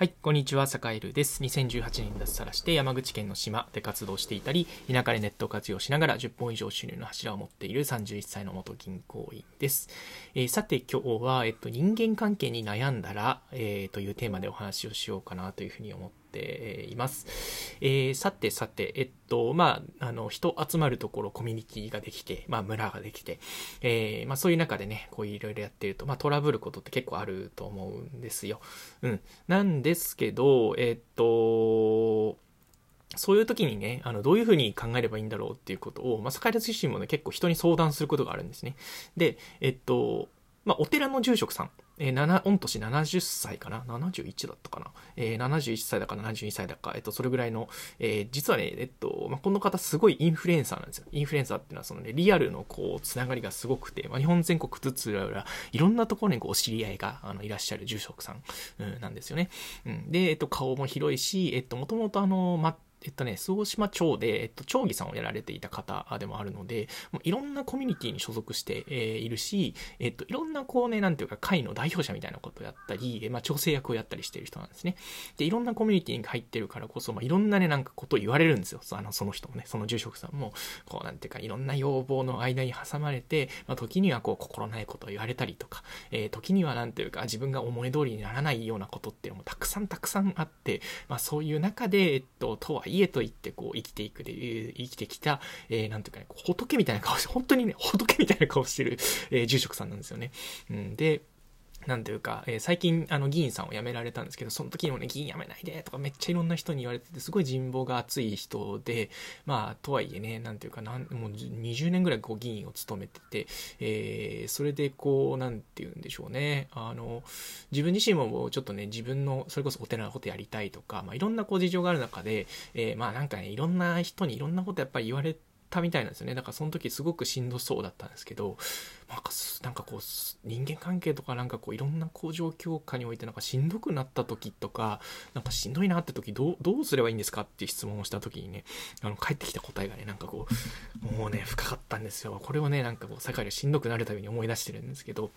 はい、こんにちは、坂井るです。2018年に脱サラして山口県の島で活動していたり、田舎でネット活用しながら10本以上収入の柱を持っている31歳の元銀行員です。えー、さて今日は、えっと、人間関係に悩んだら、えー、というテーマでお話をしようかなというふうに思っています。えー、さてさて、えっと、まあ、あの、人集まるところコミュニティができて、まあ、村ができて、えー、まあ、そういう中でね、こういろいろやってると、まあ、トラブルことって結構あると思うんですよ。うん。なんですけど、えっと、そういう時にね、あの、どういうふうに考えればいいんだろうっていうことを、まあ、坂井自身もね、結構人に相談することがあるんですね。で、えっと、まあ、お寺の住職さん、えー、7、御年70歳かな ?71 だったかな？えー、71歳だか72歳だか、えっと、それぐらいの、えー、実はね、えっと、まあ、この方すごいインフルエンサーなんですよ。インフルエンサーっていうのは、そのね、リアルのこう、つながりがすごくて、まあ、日本全国ずつらら、いろんなところにこう、お知り合いが、あの、いらっしゃる住職さん、うん、なんですよね。うん。で、えっと、顔も広いし、えっと、もともとあの、ま、えっとね、周防島町で、えっと、町議さんをやられていた方でもあるので、もういろんなコミュニティに所属して、えー、いるし、えっと、いろんなこうね、なんていうか、会の代表者みたいなことをやったり、まあ、調整役をやったりしている人なんですね。で、いろんなコミュニティに入ってるからこそ、まあ、いろんなね、なんかことを言われるんですよ。あの、その人もね、その住職さんも、こう、なんていうか、いろんな要望の間に挟まれて、まあ、時にはこう、心ないことを言われたりとか、えー、時にはなんていうか、自分が思い通りにならないようなことっていうのもたくさんたくさんあって、まあ、そういう中で、えっと、とはい家と言って、こう、生きていくで、生きてきた、えー、なんていうかね、仏みたいな顔して、本当にね、仏みたいな顔してる、えー、住職さんなんですよね。うん、で、なんていうか、えー、最近、あの、議員さんを辞められたんですけど、その時にもね、議員辞めないでとかめっちゃいろんな人に言われてて、すごい人望が厚い人で、まあ、とはいえね、なんていうか、なん、もう20年ぐらいこう議員を務めてて、えー、それでこう、なんていうんでしょうね、あの、自分自身もちょっとね、自分の、それこそお寺のことやりたいとか、まあ、いろんなこう事情がある中で、えー、まあなんかね、いろんな人にいろんなことやっぱり言われて、たみたいなんですよね。だからその時すごくしんどそうだったんですけど、なんかなんかこう、人間関係とかなんかこういろんなこう状況下においてなんかしんどくなった時とか、なんかしんどいなって時どう、どうすればいいんですかっていう質問をした時にね、あの、返ってきた答えがね、なんかこう、もうね、深かったんですよ。これをね、なんかこう、世界でしんどくなるたびに思い出してるんですけど、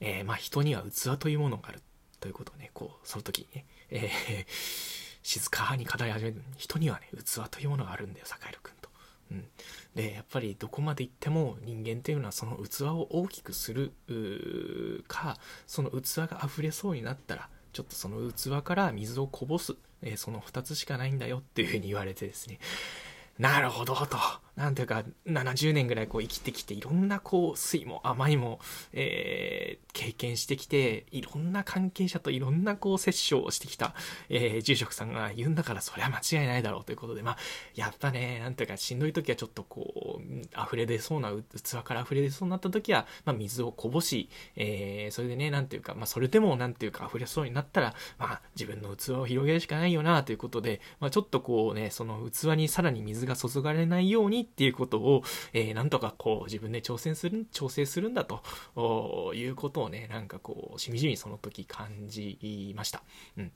えー、まあ人には器というものがあるということをね、こう、その時にね、えー、静かに語り始める人にはね、器というものがあるんだよ、坂井君。え、やっぱりどこまで行っても人間っていうのはその器を大きくするかその器が溢れそうになったらちょっとその器から水をこぼす、え、その2つしかないんだよっていうふうに言われてですね。なるほどと。なんていうか、70年ぐらいこう生きてきて、いろんなこう、酸いも甘いも、えー、経験してきて、いろんな関係者といろんなこう、接触をしてきた、えー、住職さんが言うんだから、それは間違いないだろうということで、まあ、やっぱね、なんていうか、しんどい時はちょっとこう、溢れ出そうな、器から溢れ出そうになった時は、まあ、水をこぼし、えー、それでね、なんていうか、まあ、それでもなんていうか、溢れそうになったら、まあ、自分の器を広げるしかないよな、ということで、まあ、ちょっとこうね、その器にさらに水が注がれないようにっていうことを、えー、なんとかこう自分で挑戦する、調整するんだということをね、なんかこう、しみじみその時感じました。うん。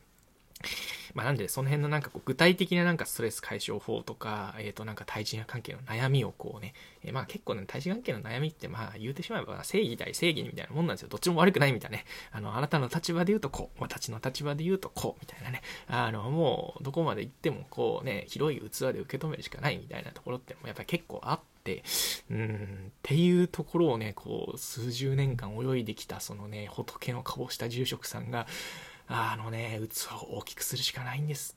まあ、なんで、その辺のなんかこう具体的ななんかストレス解消法とか、えっ、ー、となんか対人関係の悩みをこうね、えー、まあ結構ね、対人関係の悩みってまあ言うてしまえば正義対正義みたいなもんなんですよ。どっちも悪くないみたいなね。あの、あなたの立場で言うとこう、私の立場で言うとこう、みたいなね。あの、もうどこまで行ってもこうね、広い器で受け止めるしかないみたいなところってやっぱり結構あって、うん、っていうところをね、こう、数十年間泳いできた、そのね、仏の顔した住職さんが、あのね、器を大きくするしかないんです。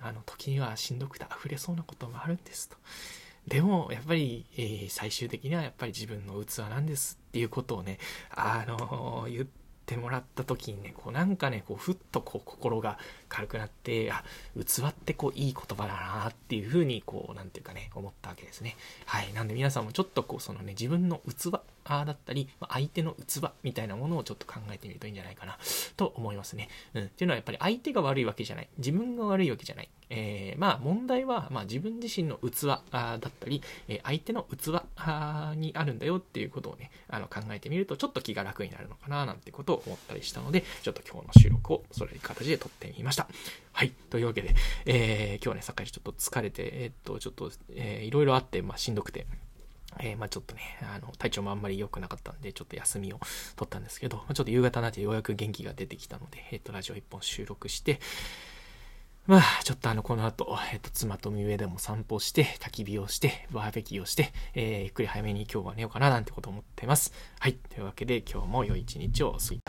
あの、時にはしんどくて溢れそうなこともあるんですと。でも、やっぱり、えー、最終的にはやっぱり自分の器なんですっていうことをね、あのー、言ってもらった時にね、こうなんかね、こうふっとこう心が軽くなって、あ、器ってこういい言葉だなっていうふうに、こう、なんていうかね、思ったわけですね。はい。なんで皆さんもちょっとこう、そのね、自分の器だったり、相手の器みたいなものをちょっと考えてみるといいんじゃないかな、と思いますね。うん。っていうのはやっぱり相手が悪いわけじゃない。自分が悪いわけじゃない。えー、まあ問題は、まあ自分自身の器だったり、え相手の器にあるんだよっていうことをね、あの考えてみるとちょっと気が楽になるのかななんてことを思ったりしたので、ちょっと今日の収録をそれいう形で撮ってみました。はい。というわけで、えー、今日はね、さっきちょっと疲れて、えー、っと、ちょっと、えー、いろいろあって、まあしんどくて、えー、まあちょっとね、あの、体調もあんまり良くなかったんで、ちょっと休みを取ったんですけど、まあ、ちょっと夕方になってようやく元気が出てきたので、えっ、と、ラジオ一本収録して、まあ、ちょっとあの、この後、えっ、と、妻と海上でも散歩して、焚き火をして、バーベキューをして、えー、ゆっくり早めに今日は寝ようかななんてこと思ってます。はい。というわけで、今日も良い一日を過ぎ